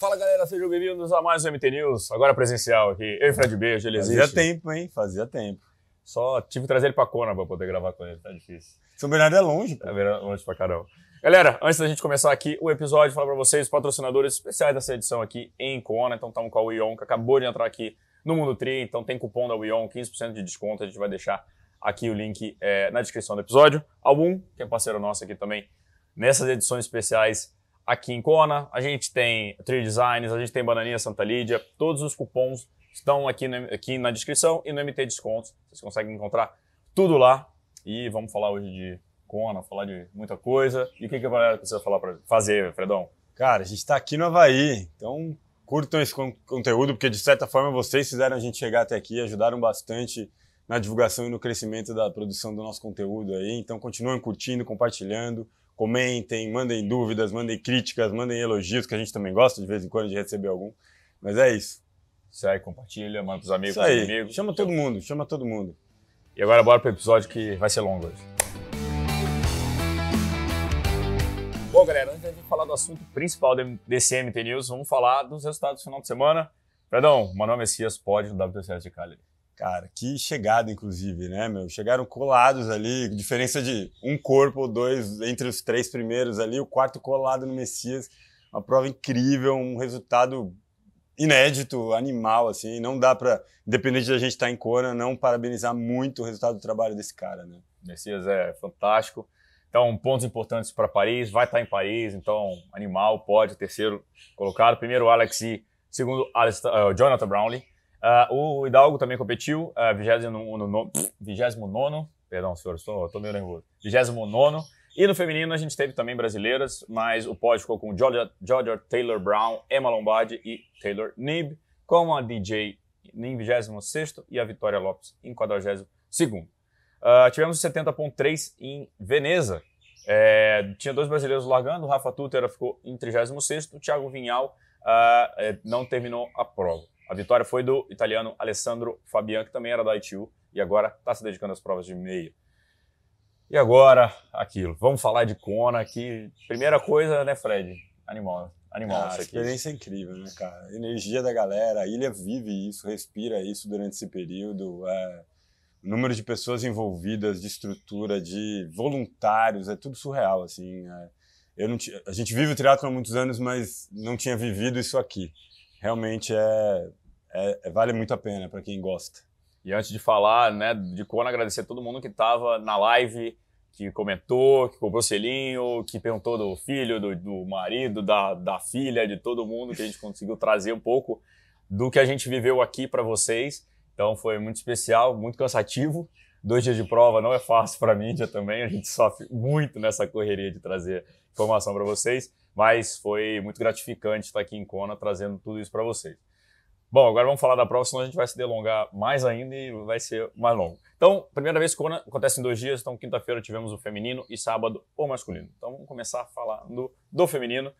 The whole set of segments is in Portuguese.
Fala galera, sejam bem-vindos a mais um MT News, agora presencial aqui. Eu e Fred Beijo, ele Fazia existe. tempo, hein? Fazia tempo. Só tive que trazer ele pra Kona pra poder gravar com ele, tá difícil. São Bernardo é longe, pô. Tá vendo longe pra caramba. Galera, antes da gente começar aqui o episódio, falar pra vocês, patrocinadores especiais dessa edição aqui em Kona. Então estamos com a Wion, que acabou de entrar aqui no Mundo Tri. Então tem cupom da Wion, 15% de desconto. A gente vai deixar aqui o link é, na descrição do episódio. Algum, que é parceiro nosso aqui também, nessas edições especiais aqui em Kona. A gente tem Tree Designs, a gente tem Bananinha Santa Lídia. Todos os cupons estão aqui, no- aqui na descrição e no MT Descontos. Vocês conseguem encontrar tudo lá. E vamos falar hoje de Kona, falar de muita coisa. E o que, que a galera precisa falar pra fazer, Fredão? Cara, a gente tá aqui no Havaí, então curtam esse con- conteúdo, porque de certa forma vocês fizeram a gente chegar até aqui, ajudaram bastante na divulgação e no crescimento da produção do nosso conteúdo aí. Então continuem curtindo, compartilhando, comentem, mandem dúvidas, mandem críticas, mandem elogios, que a gente também gosta de vez em quando de receber algum. Mas é isso. Segue, compartilha, manda pros amigos, pros inimigos. Chama todo mundo, chama todo mundo. E agora bora pro episódio que vai ser longo hoje. Bom, galera, antes de gente falar do assunto principal de- desse MT News, vamos falar dos resultados do final de semana. Perdão, Manuel Messias pode no WTCS de Cali. Cara, que chegada, inclusive, né, meu? Chegaram colados ali, diferença de um corpo ou dois entre os três primeiros ali, o quarto colado no Messias. Uma prova incrível, um resultado inédito, animal, assim. Não dá pra, independente da gente estar em Kona, não parabenizar muito o resultado do trabalho desse cara, né? Messias é fantástico. Então, pontos importantes para Paris, vai estar em Paris, então, animal, pode, terceiro colocado. Primeiro, Alex e segundo, Alistair, uh, Jonathan Brownlee. Uh, o Hidalgo também competiu, uh, 29, 29, perdão, senhor, estou, estou meio nervoso. 29. E no feminino a gente teve também brasileiras, mas o pódio ficou com Georgia, Georgia Taylor Brown, Emma Lombardi e Taylor Nib, com a DJ em 26 e a Vitória Lopes em 42. Uh, tivemos 70.3 em Veneza. É, tinha dois brasileiros largando, o Rafa Tutera ficou em 36 o Thiago Vinhal uh, não terminou a prova. A vitória foi do italiano Alessandro Fabian, que também era da ITU e agora está se dedicando às provas de meia. E agora, aquilo. Vamos falar de Kona aqui. Primeira coisa, né, Fred? Animal. Animal Ah, isso aqui. experiência é incrível, né, cara? A energia da galera, a ilha vive isso, respira isso durante esse período. É, o número de pessoas envolvidas, de estrutura, de voluntários, é tudo surreal, assim. é. eu não ti- a gente vive o triatlo há muitos anos, mas não tinha vivido isso aqui. Realmente é, é- é- vale muito a pena para quem gosta. E antes de falar, né, de Kona, agradecer a todo mundo que estava na live, que comentou, que comprou selinho, que perguntou do filho, do, do marido, da, da filha, de todo mundo, que a gente conseguiu trazer um pouco do que a gente viveu aqui para vocês. Então foi muito especial, muito cansativo. Dois dias de prova não é fácil para a mídia também, a gente sofre muito nessa correria de trazer informação para vocês, mas foi muito gratificante estar aqui em Kona trazendo tudo isso para vocês. Bom, agora vamos falar da prova, senão a gente vai se delongar mais ainda e vai ser mais longo. Então, primeira vez que acontece em dois dias, então quinta-feira tivemos o feminino e sábado o masculino. Então vamos começar falando do feminino.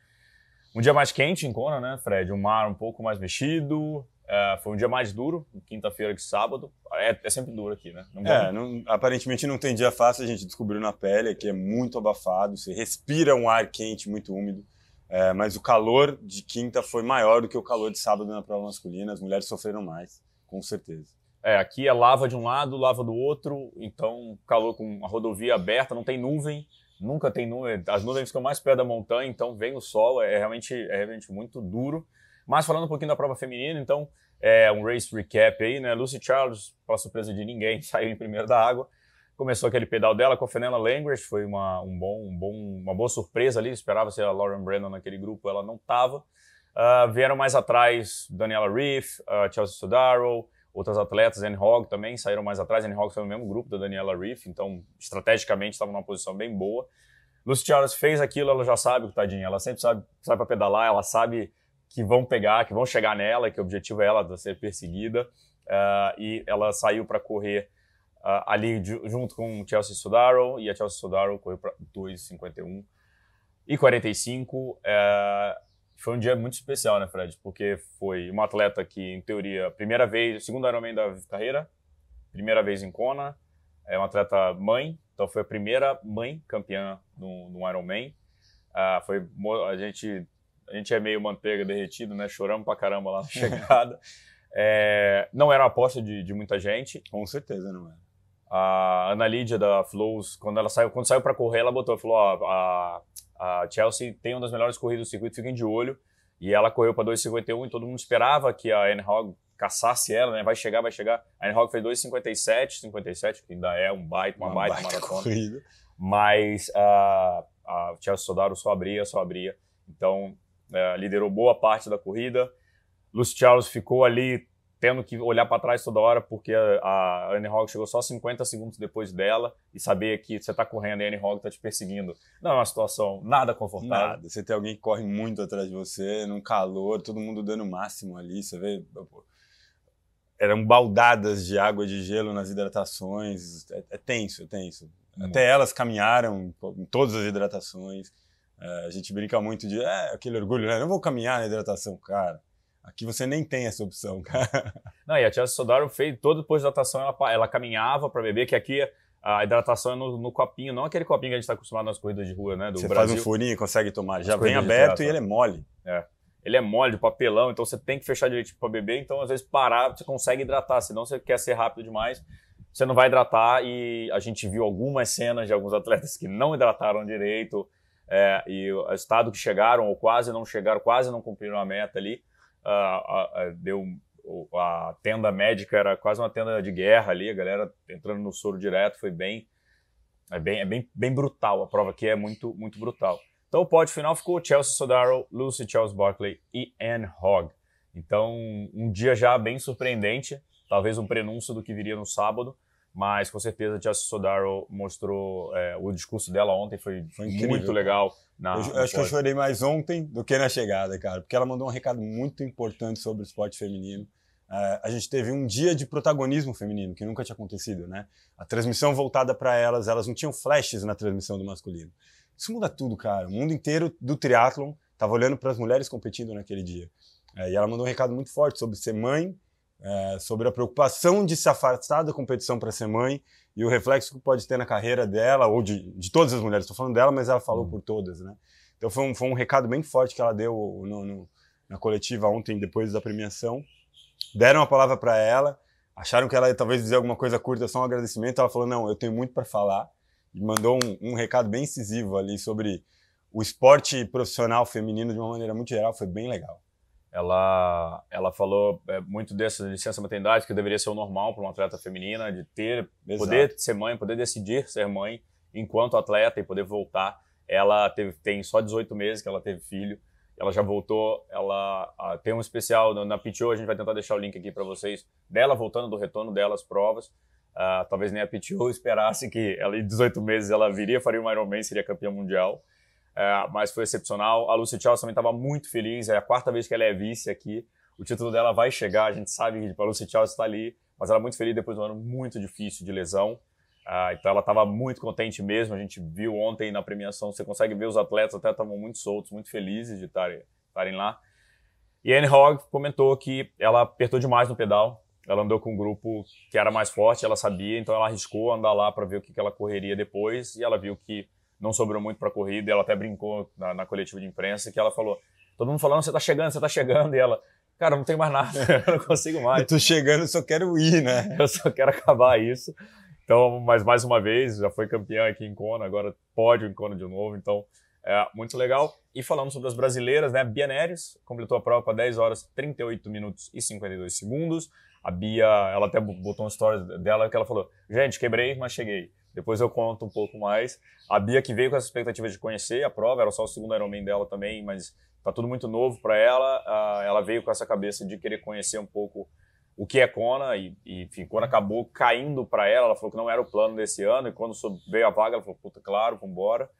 Um dia mais quente em Kona, né, Fred? Um mar um pouco mais mexido. é, foi um dia mais duro, quinta-feira que sábado. É, é sempre duro aqui, né? Não É, não- aparentemente não tem dia fácil, a gente descobriu na pele que é muito abafado, você respira um ar quente, muito úmido. É, mas o calor de quinta foi maior do que o calor de sábado na prova masculina, as mulheres sofreram mais, com certeza. É, aqui é lava de um lado, lava do outro, então calor com a rodovia aberta, não tem nuvem, nunca tem nuvem, as nuvens ficam mais perto da montanha, então vem o sol, é realmente, é realmente muito duro. Mas falando um pouquinho da prova feminina, então, é um race recap aí, né? Lucy Charles, para surpresa de ninguém, saiu em primeiro da água. Começou aquele pedal dela com a Fenella Langridge, foi uma, um bom, um bom, uma boa surpresa ali, esperava ser a Lauren Brandon naquele grupo, ela não estava. vieram mais atrás Daniela Reef, uh, Chelsea Sodaro, outras atletas, Anne Hogg também saíram mais atrás. Anne Hogg foi no mesmo grupo da Daniela Reef, então estrategicamente estava numa posição bem boa. Lucy Charles fez aquilo, ela já sabe, tadinha, ela sempre sabe, sabe para pedalar, ela sabe que vão pegar, que vão chegar nela, que o objetivo é ela ser perseguida, uh, e ela saiu para correr uh, ali ju- junto com Chelsea Sodaro, e a Chelsea Sodaro correu para 2,51 e 45. É, foi um dia muito especial, né, Fred? Porque foi uma atleta que, em teoria, primeira vez, segundo Ironman da carreira, primeira vez em Kona, é uma atleta mãe, então foi a primeira mãe campeã no, no Ironman. Ah, foi, a gente a gente é meio manteiga derretido, né? Choramos pra caramba lá na chegada. é, não era a aposta de, de muita gente. Com certeza não era. A Ana Lídia da Flows, quando ela saiu, quando saiu para correr, ela botou, falou, ó, a, a Chelsea tem uma das melhores corridas do circuito, fiquem de olho. E ela correu para 2,51 e todo mundo esperava que a N-Hog caçasse ela, né? Vai chegar, vai chegar. A N-Hog fez 2,57, 57, que ainda é um baita, uma, uma baita, baita maratona. Corrida. Mas a, a Chelsea Sodaro só abria, só abria. Então, é, liderou boa parte da corrida. Lucy Charles ficou ali tendo que olhar para trás toda hora, porque a, a Anne Hogg chegou só 50 segundos depois dela e saber que você está correndo e a Anne Hogg está te perseguindo. Não é uma situação nada confortável. Nada. Você tem alguém que corre muito atrás de você, num calor, todo mundo dando o máximo ali, você vê. Eram baldadas de água de gelo nas hidratações. É, é tenso, é tenso. Hum. Até elas caminharam em todas as hidratações. É, a gente brinca muito de é, aquele orgulho, né? Não vou caminhar na hidratação, cara Aqui você nem tem essa opção, cara. Não, e a Chelsea Sodaro fez, todo depois da hidratação, ela, ela caminhava para beber, que aqui a hidratação é no, no, copinho, não aquele copinho que a gente está acostumado nas corridas de rua, né? Do você Brasil. faz um furinho e consegue tomar. Já vem aberto e ele é mole. É. Ele é mole, de papelão, então você tem que fechar direito para beber, então às vezes parar, você consegue hidratar, senão você quer ser rápido demais, você não vai hidratar e a gente viu algumas cenas de alguns atletas que não hidrataram direito é, e o estado que chegaram ou quase não chegaram, quase não cumpriram a meta ali deu a tenda médica era quase uma tenda de guerra ali, a galera entrando no soro direto, foi bem é bem, é bem, bem brutal, a prova aqui é muito, muito brutal. Então o pódio final ficou Chelsea Sodaro, Lucy Charles Barkley e Anne Hogg. Então um dia já bem surpreendente, talvez um prenúncio do que viria no sábado, mas com certeza a Chelsea Sodaro mostrou é, o discurso dela ontem foi, foi muito legal. Na, eu, eu acho que eu chorei mais ontem do que na chegada, cara, porque ela mandou um recado muito importante sobre o esporte feminino. Uh, a gente teve um dia de protagonismo feminino que nunca tinha acontecido, né? A transmissão voltada para elas, elas não tinham flashes na transmissão do masculino. Isso muda tudo, cara. O mundo inteiro do triatlon estava olhando para as mulheres competindo naquele dia. Uh, e ela mandou um recado muito forte sobre ser mãe é, sobre a preocupação de se afastar da competição para ser mãe e o reflexo que pode ter na carreira dela, ou de, de todas as mulheres. Estou falando dela, mas ela falou uhum. por todas, né? Então foi um, foi um recado bem forte que ela deu no, no, na coletiva ontem, depois da premiação. Deram a palavra para ela, acharam que ela ia talvez dizer alguma coisa curta, só um agradecimento. Ela falou: Não, eu tenho muito para falar. E mandou um, um recado bem incisivo ali sobre o esporte profissional feminino de uma maneira muito geral. Foi bem legal ela, ela falou é, muito dessa licença maternidade, que deveria ser o normal para uma atleta feminina, de ter, Exato. poder ser mãe, poder decidir ser mãe enquanto atleta e poder voltar. Ela teve, tem só 18 meses que ela teve filho, ela já voltou, ela a, tem um especial na, na PTO, a gente vai tentar deixar o link aqui para vocês, dela voltando do retorno dela às provas. Uh, talvez nem a PTO esperasse que ela em 18 meses ela viria, faria um Ironman, seria campeã mundial. É, mas foi excepcional. A Lucy Charles também estava muito feliz, é a quarta vez que ela é vice aqui. O título dela vai chegar, a gente sabe que a Lucy Charles está ali, mas ela é muito feliz depois de um ano muito difícil de lesão. Uh, então ela estava muito contente mesmo. A gente viu ontem na premiação, você consegue ver os atletas até estavam muito soltos, muito felizes de estarem lá. E Anne Hogg comentou que ela apertou demais no pedal. Ela andou com um grupo que era mais forte, ela sabia, então ela arriscou andar lá para ver o que, que ela correria depois. E ela viu que não sobrou muito para a corrida. Ela até brincou na, na, coletiva de imprensa que ela falou: todo mundo falando, você está chegando, você está chegando. E ela, cara, não tem mais nada, eu não consigo mais. eu tô chegando, eu só quero ir, né? eu só quero acabar isso. Então, mas mais uma vez, já foi campeã aqui em Kona, agora pode em Kona de novo. Então, é muito legal. E falando sobre as brasileiras, né? Bia Neres completou a prova para 10 horas, 38 minutos e 52 segundos. A Bia, ela até botou um story dela que ela falou: gente, quebrei, mas cheguei. Depois eu conto um pouco mais. A Bia que veio com essa expectativa de conhecer a prova, era só o segundo Ironman dela também, mas tá tudo muito novo para ela. Uh, ela veio com essa cabeça de querer conhecer um pouco o que é Kona e, e enfim, acabou caindo para ela, ela falou que não era o plano desse ano e quando veio a vaga, ela falou, puta, claro, vamos embora.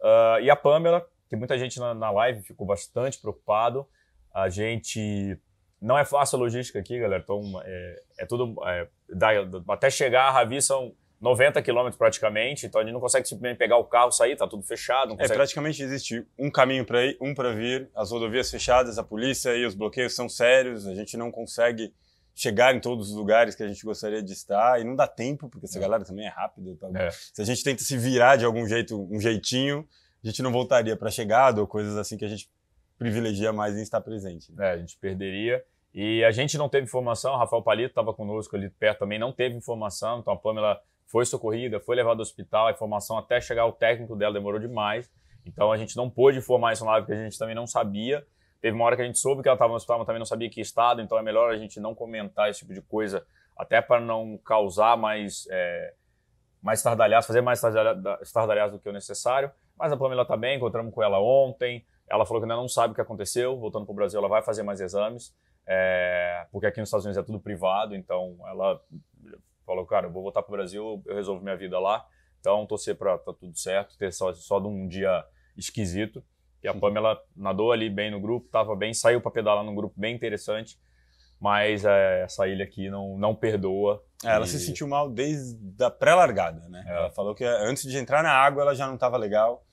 Uh, e a Pamela, que muita gente na, na live ficou bastante preocupado. A gente não é fácil a logística aqui, galera. Então, é, é tudo. É, dá, até chegar a Ravi são 90 quilômetros praticamente, então a gente não consegue simplesmente pegar o carro, sair, tá tudo fechado. É, consegue... É, praticamente existe um caminho para ir, um para vir, as rodovias fechadas, a polícia e os bloqueios são sérios, a gente não consegue chegar em todos os lugares que a gente gostaria de estar e não dá tempo, porque essa é. galera também é rápida. Tá? É. Se a gente tenta se virar de algum jeito, um jeitinho, a gente não voltaria para chegada ou coisas assim que a gente privilegia mais em estar presente. Né? É, a gente perderia. E a gente não teve informação, o Rafael Palito estava conosco ali perto também, não teve informação, então a Pamela foi socorrida, foi levada ao hospital, a informação até chegar ao técnico dela demorou demais, então a gente não pôde informar isso na live, porque a gente também não sabia. Teve uma hora que a gente soube que ela estava no hospital, mas também não sabia que estado, então é melhor a gente não comentar esse tipo de coisa, até para não causar mais, é, mais estardalhaço, fazer mais estardalhaço do que o necessário. Mas a Pamela está bem, encontramos com ela ontem, ela falou que ainda não sabe o que aconteceu, voltando para o Brasil ela vai fazer mais exames, é, porque aqui nos Estados Unidos é tudo privado, então ela falou, cara, eu vou voltar para o Brasil, eu resolvo minha vida lá, então torcer para tá tudo certo, ter só, só de um dia esquisito, que a Pamela nadou ali bem no grupo, estava bem, saiu para pedalar num grupo bem interessante, mas é, essa ilha aqui não, não perdoa. É, ela e... se sentiu mal desde a pré-largada, né? É. Ela falou que antes de entrar na água ela já não estava legal,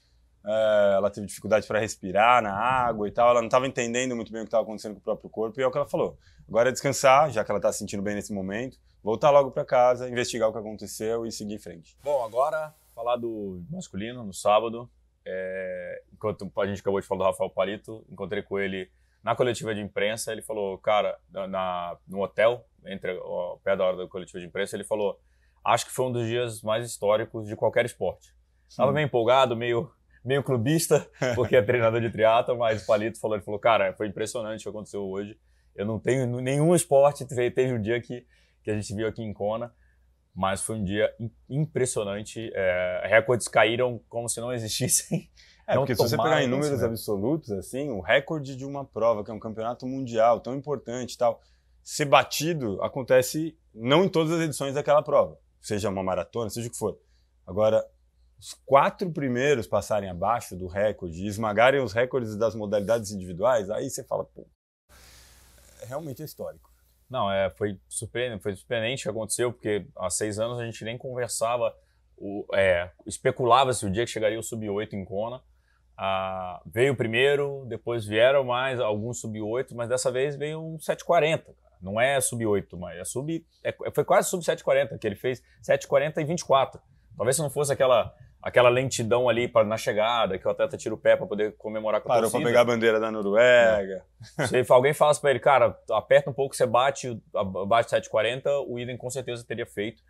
é, ela teve dificuldade para respirar na água e tal, ela não estava entendendo muito bem o que estava acontecendo com o próprio corpo, e é o que ela falou. Agora é descansar, já que ela está se sentindo bem nesse momento, voltar logo para casa, investigar o que aconteceu e seguir em frente. Bom, agora falar do masculino no sábado. É, enquanto a gente acabou de falar do Rafael Palito, encontrei com ele na coletiva de imprensa. Ele falou, cara, na, no hotel, entre o pé da hora da coletiva de imprensa, ele falou: acho que foi um dos dias mais históricos de qualquer esporte. Estava meio empolgado, meio meio clubista, porque é treinador de triatlo, mas o Palito falou, ele falou, cara, foi impressionante o que aconteceu hoje. Eu não tenho nenhum esporte, teve um dia que, que a gente viu aqui em Kona, mas foi um dia impressionante. É, recordes caíram como se não existissem. É, porque se você pegar em números absolutos, assim, o recorde de uma prova, que é um campeonato mundial tão importante e tal, ser batido acontece não em todas as edições daquela prova, seja uma maratona, seja o que for. Agora, os quatro primeiros passarem abaixo do recorde e esmagarem os recordes das modalidades individuais, aí você fala, pô, é realmente é histórico. Não, é, foi surpreendente, foi surpreendente o que aconteceu, porque há seis anos a gente nem conversava, o, é, especulava-se o dia que chegaria o Sub-8 em Kona. Ah, veio primeiro, depois vieram mais alguns Sub-8, mas dessa vez veio um 740. Cara. Não é Sub-8, mas é Sub, é, foi quase Sub-740, que ele fez 740 e 24. Talvez se não fosse aquela aquela lentidão ali para na chegada, que o atleta tira o pé para poder comemorar com a Parou torcida. para pegar a bandeira da Noruega. É. Se alguém falasse para ele, cara, aperta um pouco, você bate, bate 740, o Idem com certeza teria feito.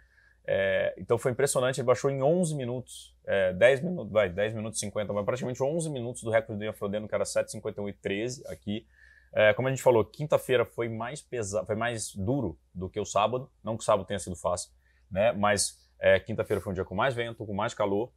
É, então foi impressionante, ele baixou em 11 minutos, é, 10 minutos, vai, 10 minutos e 50, mas praticamente 11 minutos do recorde do Ian Frodeno, que era 7,51 e 13 aqui. É, como a gente falou, quinta-feira foi mais pesado, foi mais duro do que o sábado, não que o sábado tenha sido fácil, né? Mas é, quinta-feira foi um dia com mais vento, com mais calor,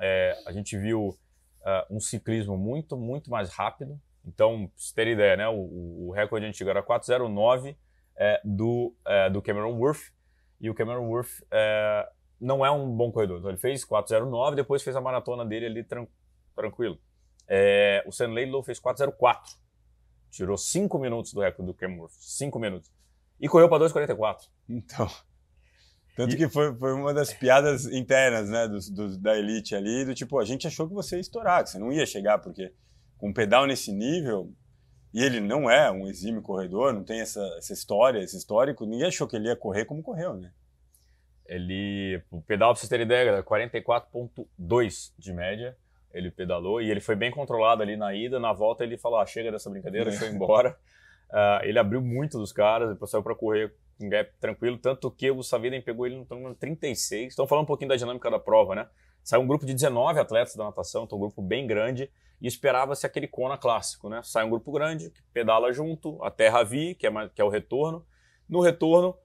é, a gente viu uh, um ciclismo muito, muito mais rápido. Então, pra você ter ideia, né, o, o recorde antigo era 4,09 é, do, é, do Cameron Worth, e o Cameron Worth é, não é um bom corredor. Então, ele fez 4,09, depois fez a maratona dele ali tran tranquilo. É, o Sam Laidlow fez 4,04. Tirou 5 minutos do recorde do Cameron Worth. 5 minutos. E correu para 2,44. Então. Tanto e... que foi, foi uma das piadas internas, né, do, do, da elite ali, do tipo, a gente achou que você ia estourar, que você não ia chegar, porque com um pedal nesse nível, e ele não é um exímio corredor, não tem essa, essa história, esse histórico, ninguém achou que ele ia correr como correu, né? Ele, o pedal, pra vocês terem ideia, 44.2 de média, ele pedalou, e ele foi bem controlado ali na ida, na volta ele falou, ah, chega dessa brincadeira, é. foi embora. Uh, ele abriu muito dos caras, depois saiu para correr um gap tranquilo, tanto que o Saviden pegou ele no número 36. Estão falando um pouquinho da dinâmica da prova, né? Saiu um grupo de 19 atletas da natação, então um grupo bem grande, e esperava-se aquele Kona clássico, né? Sai um grupo grande, que pedala junto, a Terra Vi, que é, que é o retorno. No retorno,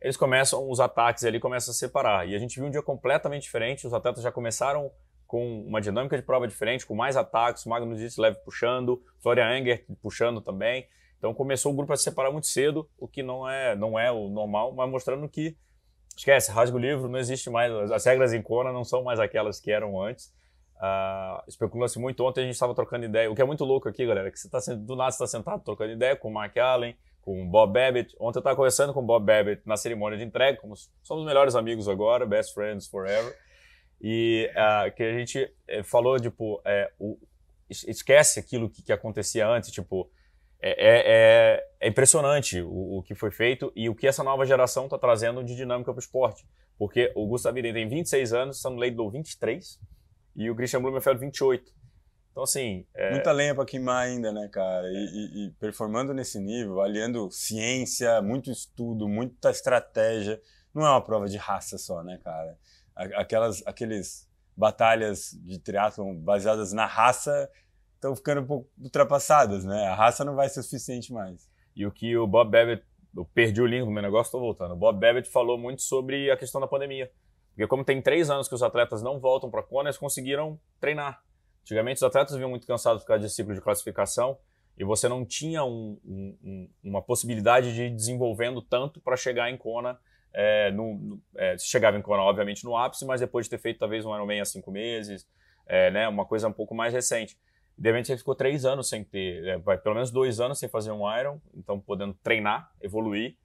eles começam, os ataques ali começam a separar. E a gente viu um dia completamente diferente, os atletas já começaram com uma dinâmica de prova diferente, com mais ataques, Magnus leve puxando, Florian Enger puxando também. Então começou o grupo a se separar muito cedo, o que não é, não é o normal, mas mostrando que esquece, rasga o livro, não existe mais, as regras em Kona não são mais aquelas que eram antes. Uh, Especula-se muito. Ontem a gente estava trocando ideia. O que é muito louco aqui, galera, é que você tá, do nada está sentado trocando ideia com o Mark Allen, com o Bob Babbitt. Ontem eu estava conversando com o Bob Babbitt na cerimônia de entrega, como somos melhores amigos agora, best friends forever. E uh, que a gente eh, falou, tipo, é, o, esquece aquilo que, que acontecia antes, tipo, é, é, é, é impressionante o, o, que foi feito e o que essa nova geração está trazendo de dinâmica para o esporte. Porque o Gustavo Iden tem 26 anos, Sam Laidlow 23 e o Christian Blumenfeld 28. Então, assim. É... Muita lenha para queimar ainda, né, cara? E, e, e, performando nesse nível, aliando ciência, muito estudo, muita estratégia. Não é uma prova de raça só, né, cara? Aquelas aqueles batalhas de triatlon baseadas na raça estão ficando um pouco ultrapassadas, né? A raça não vai ser suficiente mais. E o que o Bob Babbitt, eu perdi o link do meu negócio, estou voltando. O Bob Babbitt falou muito sobre a questão da pandemia. Porque como tem três anos que os atletas não voltam para a eles conseguiram treinar. Antigamente os atletas vinham muito cansados por causa de ciclo de classificação e você não tinha um, um, uma possibilidade de ir desenvolvendo tanto para chegar em Kona. É, no, no, é, chegava em Kona, obviamente, no ápice, mas depois de ter feito talvez um Ironman há cinco meses, é, né, uma coisa um pouco mais recente. De repente você ficou três anos sem ter, é, pelo menos dois anos sem fazer um Iron, então podendo treinar, evoluir,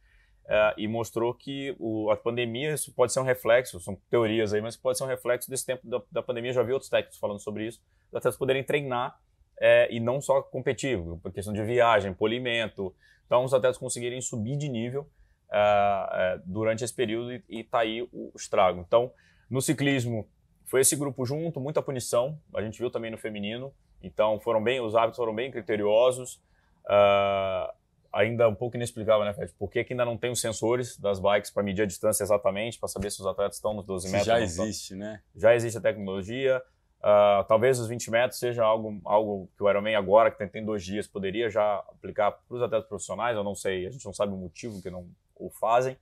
é, e mostrou que o, a pandemia, isso pode ser um reflexo, são teorias aí, mas pode ser um reflexo desse tempo da, da pandemia. Já vi outros técnicos falando sobre isso, os atletas poderem treinar é, e não só competir, por questão de viagem, polimento. Então, os atletas conseguirem subir de nível é, durante esse período e, e tá aí o estrago. Então, no ciclismo, foi esse grupo junto, muita punição, a gente viu também no feminino. Então foram bem, os hábitos foram bem criteriosos. Uh, ainda um pouco inexplicável, né, Fred? Por que, que ainda não tem os sensores das bikes para medir a distância exatamente, para saber se os atletas estão nos 12 metros? Já existe, né? Já existe a tecnologia. Uh, talvez os 20 metros seja algo, algo que o Ironman agora, que tem, tem dois dias, poderia já aplicar para os atletas profissionais. Eu não sei, a gente não sabe o motivo que não o fazem.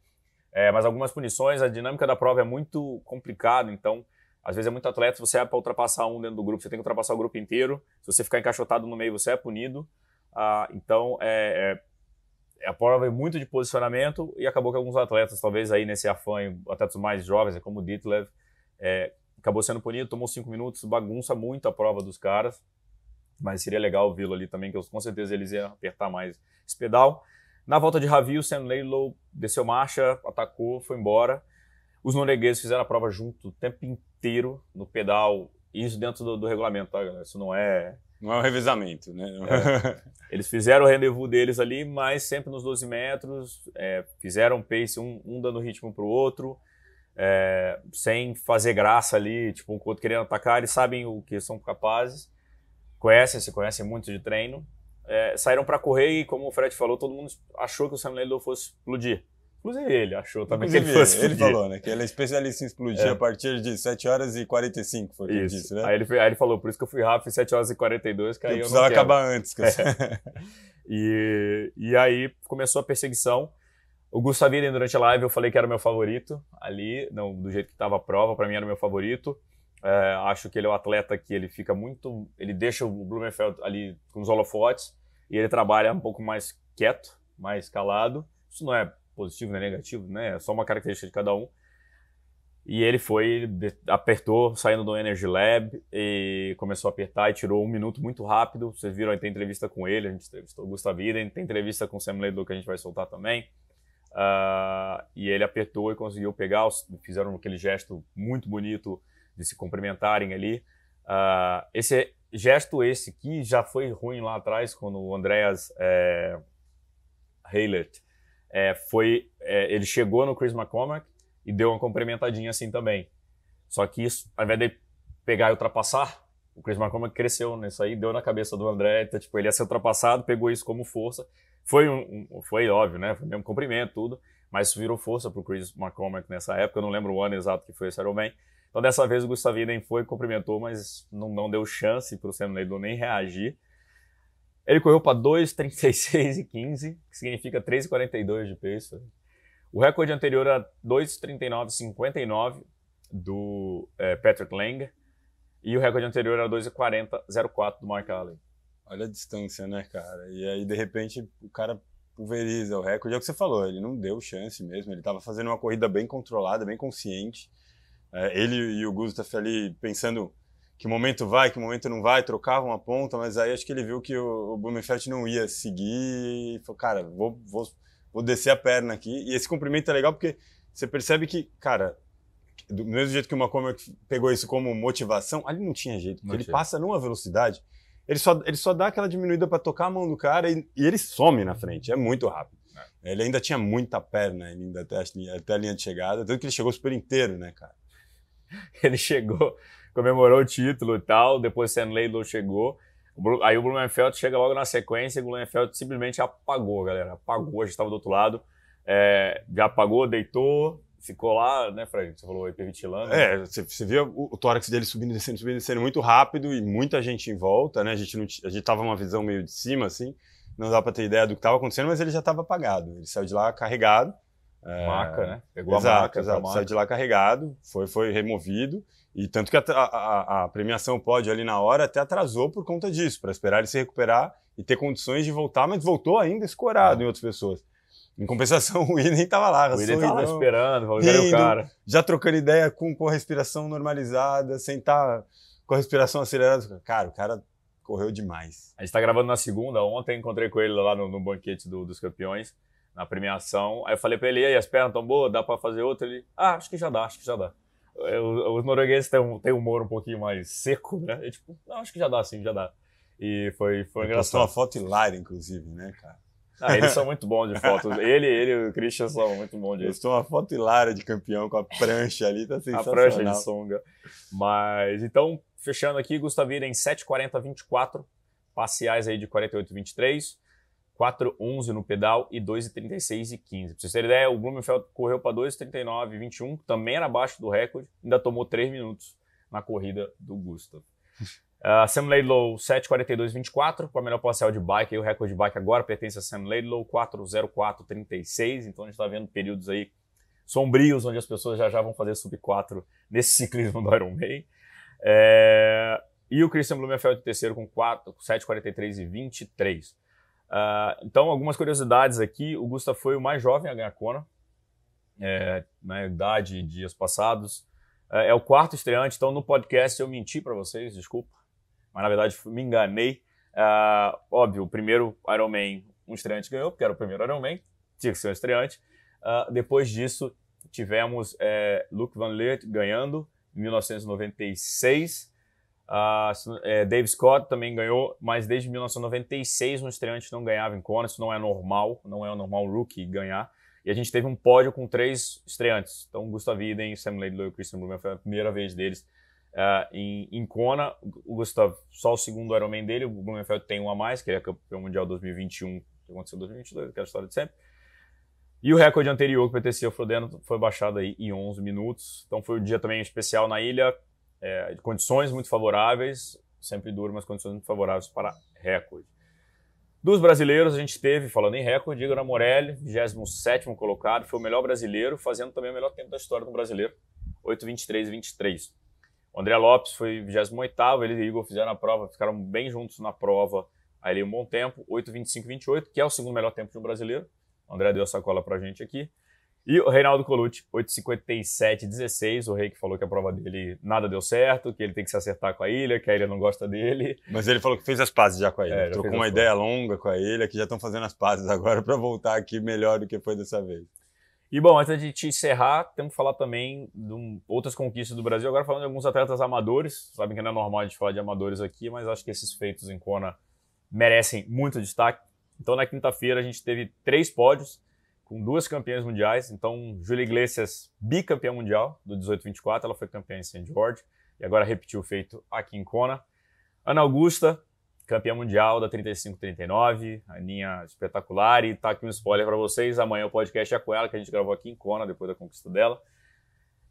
É, mas algumas punições, a dinâmica da prova é muito complicada, então às vezes é muito atleta, você é para ultrapassar um dentro do grupo, você tem que ultrapassar o grupo inteiro. Se você ficar encaixotado no meio, você é punido. Ah, então, é, é, a prova é muito de posicionamento e acabou que alguns atletas, talvez aí nesse afã, atletas mais jovens, como o Ditlev, é, acabou sendo punido, tomou cinco minutos, bagunça muito a prova dos caras. Mas seria legal vê-lo ali também, que eu, com certeza eles iam apertar mais esse pedal. Na volta de Ravi, o Sam Laylow desceu marcha, atacou, foi embora. Os noruegueses fizeram a prova junto o tempo inteiro no pedal, isso dentro do, do regulamento, tá, galera? Isso não é. Não é um revezamento, né? É. Eles fizeram o rendezvous deles ali, mas sempre nos 12 metros, é, fizeram pace, um, um dando ritmo para o outro, é, sem fazer graça ali, tipo, um com o outro querendo atacar, eles sabem o que são capazes, conhecem, se conhecem muito de treino, é, saíram para correr e, como o Fred falou, todo mundo achou que o Sam Laylow fosse explodir. Inclusive ele achou também Inclusive, que ele fosse Ele falou, né? Que ele é especialista em explodir é. a partir de 7 horas e 45, foi o que ele disse, né? Aí ele, aí ele falou, por isso que eu fui rápido, 7 horas e 42, que aí eu, eu precisava acabar antes. Que é. e, e aí começou a perseguição. O Gustaviden, durante a live, eu falei que era o meu favorito ali, não, do jeito que estava a prova, para mim era o meu favorito. É, acho que ele é um atleta que ele fica muito. Ele deixa o Blumenfeld ali com os holofotes e ele trabalha um pouco mais quieto, mais calado. Isso não é positivo nem negativo, né? É só uma característica de cada um. E ele foi, apertou, saindo do Energy Lab e começou a apertar e tirou um minuto muito rápido. Vocês viram, tem entrevista com ele, a gente entrevistou o Gustavo Iden, tem entrevista com o Sam Ledlow que a gente vai soltar também. Uh, e ele apertou e conseguiu pegar, fizeram aquele gesto muito bonito de se cumprimentarem ali. Uh, esse gesto esse que já foi ruim lá atrás, quando o Andreas é, Heilert é, foi é, ele chegou no Chris McCormack e deu uma complementadinha assim também. Só que isso, ao invés de pegar e ultrapassar, o Chris McCormack cresceu nisso aí, deu na cabeça do André, então, tipo, ele ia ser ultrapassado, pegou isso como força. Foi um, um foi óbvio, né? Foi mesmo cumprimento, tudo, mas virou força pro Chris McCormack nessa época, eu não lembro o ano exato que foi esse Ironman. Então dessa vez o Gustavinen foi, cumprimentou, mas não, não deu chance pro Sam Neidon nem reagir. Ele correu para 2,36 e 15, que significa 3,42 de pace. O recorde anterior era 2,39,59 do é, Patrick Lang. E o recorde anterior era 2,40,04 do Mark Allen. Olha a distância, né, cara? E aí, de repente, o cara pulveriza o recorde. É o que você falou, ele não deu chance mesmo. Ele estava fazendo uma corrida bem controlada, bem consciente. É, ele e o Gustav ali pensando que momento vai, que momento não vai, trocavam a ponta, mas aí acho que ele viu que o, o Blumenfeld não ia seguir e falou, cara, vou, vou, vou descer a perna aqui. E esse cumprimento é legal porque você percebe que, cara, do mesmo jeito que o McCormick pegou isso como motivação, ali não tinha jeito, porque ele passa numa velocidade, ele só, ele só dá aquela diminuída para tocar a mão do cara e, e, ele some na frente, é muito rápido. É. Ele ainda tinha muita perna ainda até, até a linha de chegada, tanto que ele chegou super inteiro, né, cara? Ele chegou, comemorou o título e tal, depois Sam Laidlaw chegou. Aí o Blumenfeld chega logo na sequência e o Blumenfeld simplesmente apagou, galera. Apagou, a gente estava do outro lado. É, já apagou, deitou, ficou lá, né, Fred? Você falou hiperventilando. É, você, você via o, o tórax dele subindo, descendo, subindo, descendo muito rápido e muita gente em volta, né? A gente, não, a gente tava uma visão meio de cima, assim, não dá para ter ideia do que estava acontecendo, mas ele já estava apagado. Ele saiu de lá carregado. É... Maca, né? Pegou exato, a maca. Exato, saiu de lá carregado, foi, foi removido. E tanto que a, a, a premiação pode ali na hora até atrasou por conta disso, para esperar ele se recuperar e ter condições de voltar, mas voltou ainda escorado é. em outras pessoas. Em compensação, o Idem estava lá, o Idem estava esperando, rindo, o cara. Já trocando ideia com, com a respiração normalizada, sem estar com a respiração acelerada. Cara, o cara correu demais. A gente está gravando na segunda. Ontem encontrei com ele lá no, no banquete do, dos campeões, na premiação. Aí eu falei para ele: e aí, as pernas estão boas? Dá para fazer outra? Ele: ah, acho que já dá, acho que já dá. Os noruegueses têm um, têm um humor um pouhouquinho mais seco, né? E, tipo, não, acho que já dá sim, já dá. E foi, foi engraçado. uma foto hilária, inclusive, né, cara? Ah, eles são muito bons de fotos. Ele, ele e o Christian são muito bons de Postou uma foto hilária de campeão com a prancha ali, tá sensacional. A prancha de songa. Mas, então, fechando aqui, Gustavira em 7,40,24, parciais aí de 48,23, 4,11 no pedal e 2,36 e 15. Pra vocês terem ideia, o Blumenfeld correu para 2,39 e 21, também era abaixo do recorde, ainda tomou 3 minutos na corrida do Gustav. Uh, Sam Laidlow 7:42:24 com a melhor parcial de bike. E o recorde de bike agora pertence a Sam Laidlow 4:04:36. Então a gente está vendo períodos aí sombrios onde as pessoas já já vão fazer sub 4 nesse ciclismo do Ironman. É... E o Christian Blumenfeld terceiro com 4, 7:43 e 23. Uh, então algumas curiosidades aqui. O Gustav foi o mais jovem a ganhar Kona, é, na idade dias passados. É, é o quarto estreante, então no podcast eu menti para vocês, desculpa mas na verdade me enganei. Uh, óbvio, o primeiro Ironman, um estreante ganhou, porque era o primeiro Ironman, tinha que ser um estreante. Uh, depois disso, tivemos é, Luke Van Leert ganhando em 1996. Uh, é, Dave Scott também ganhou, mas desde 1996 um estreante não ganhava em Kona, isso não é normal, não é normal rookie ganhar. E a gente teve um pódio com três estreantes. Então, Gustav Iden, Sam Laidlow e Christian Blumen foi a primeira vez deles Uh, em, em Kona, o Gustav, só o segundo Ironman dele, o Blumenfeld tem um a mais, que é campeão mundial 2021, que aconteceu em 2022, aquela história de sempre. E o recorde anterior que ao Frodeno foi baixado aí em 11 minutos. Então foi um dia também especial na ilha, é, condições muito favoráveis, sempre duro, mas condições muito favoráveis para recorde. Dos brasileiros, a gente teve, falando em recorde, Igor Amorelli, 27 colocado, foi o melhor brasileiro, fazendo também o melhor tempo da história do brasileiro, 8:23:23. O André Lopes foi 28 ele e Igor fizeram a prova, ficaram bem juntos na prova, aí um bom tempo, 8,25,28, que é o segundo melhor tempo de um brasileiro. O André deu a sacola pra gente aqui. E o Reinaldo Colucci, 8,57,16, o rei que falou que a prova dele nada deu certo, que ele tem que se acertar com a ilha, que a ilha não gosta dele. Mas ele falou que fez as pazes já com a ilha, é, trocou uma ideia longa com a ilha, que já estão fazendo as pazes agora para voltar aqui melhor do que foi dessa vez. E bom, antes de te encerrar, temos que falar também de um, outras conquistas do Brasil. Agora falando de alguns atletas amadores. Sabem que não é normal a gente falar de amadores aqui, mas acho que esses feitos em Kona merecem muito destaque. Então na quinta-feira a gente teve três pódios com duas campeãs mundiais. Então Júlia Iglesias, bicampeã mundial do 18-24, ela foi campeã em St. George e agora repetiu o feito aqui em Kona. Ana Augusta, campeã mundial da 35-39, Aninha espetacular. E tá aqui um spoiler para vocês: amanhã o podcast é com ela, que a gente gravou aqui em Kona, depois da conquista dela.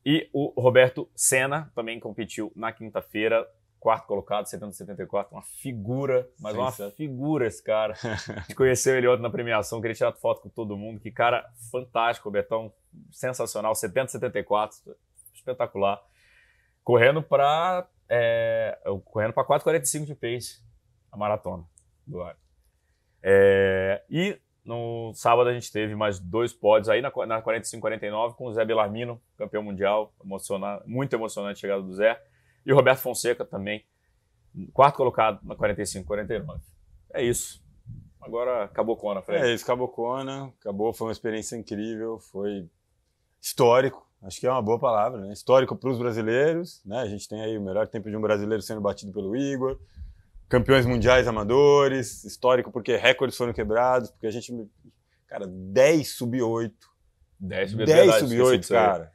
E o Roberto Senna também competiu na quinta-feira, quarto colocado, 70-74, uma figura, mas Sim, uma certo. figura esse cara. A gente conheceu ele ontem na premiação, queria tirar foto com todo mundo. Que cara fantástico, Robertão, sensacional, 70-74, espetacular. Correndo para é, correndo para 4,45 de pace a maratona do ar. É, e no sábado a gente teve mais dois pódios aí na, na 45-49 com o Zé Belarmino, campeão mundial, emocionante, muito emocionante a chegada do Zé. E o Roberto Fonseca também, quarto colocado na 45-49. É isso. Agora acabou Kona, Fred. É isso, acabou Kona, acabou, foi uma experiência incrível, foi histórico, acho que é uma boa palavra, né? Histórico para os brasileiros, né? A gente tem aí o melhor tempo de um brasileiro sendo batido pelo Igor, campeões mundiais amadores, histórico porque recordes foram quebrados, porque a gente. Cara, 10 sub-8. 10 sub-8, 10 sub-8, cara.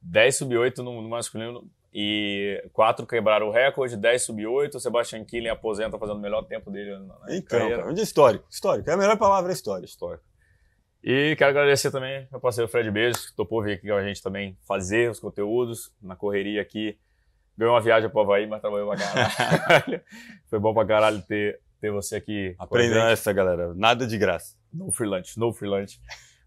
10 sub-8 no, no, masculino. E quatro quebraram o recorde, 10 sub-8. O Sebastian Killing aposenta fazendo o melhor tempo dele na então, carreira. Então, histórico. Histórico. É a melhor palavra é histórico. Histórico. E quero agradecer também meu parceiro Fred Beijos, que topou vir aqui com a gente também fazer os conteúdos na correria aqui. Ganhou uma viagem para o Havaí, mas trabalhou pra caralho. Foi bom pra caralho ter, ter você aqui. Aprendendo essa, galera. Nada de graça. No free lunch, no free lunch.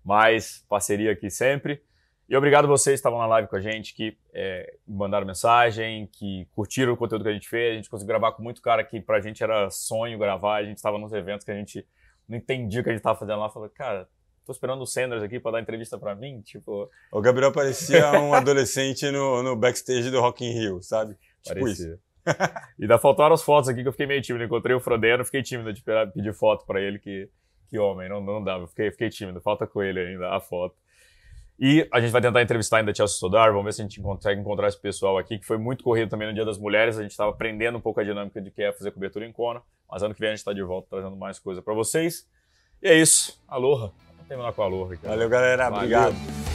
Mas parceria aqui sempre. E obrigado a vocês que estavam na live com a gente, que é, mandaram mensagem, que curtiram o conteúdo que a gente fez. A gente conseguiu gravar com muito cara que pra gente era sonho gravar. A gente estava nos eventos que a gente não entendia o que a gente estava fazendo lá. Falou, cara, tô esperando o Sanders aqui para dar entrevista para mim. Tipo. O Gabriel parecia um adolescente no, no backstage do Rock in Rio, sabe? Tipo parecia. isso. e ainda faltaram as fotos aqui que eu fiquei meio tímido. Encontrei o Frodeno, fiquei tímido de pedir foto para ele, que, que homem, não, não dava. Fiquei, fiquei tímido, falta com ele ainda a foto. E a gente vai tentar entrevistar ainda a Chelsea Sodar, vamos ver se a gente consegue encontrar esse pessoal aqui, que foi muito corrido também no Dia das Mulheres, a gente estava aprendendo um pouco a dinâmica de que é fazer cobertura em Kona, mas ano que vem a gente está de volta trazendo mais coisa para vocês. E é isso, aloha. Vamos terminar com a aloha. Valeu, galera, Valeu. obrigado.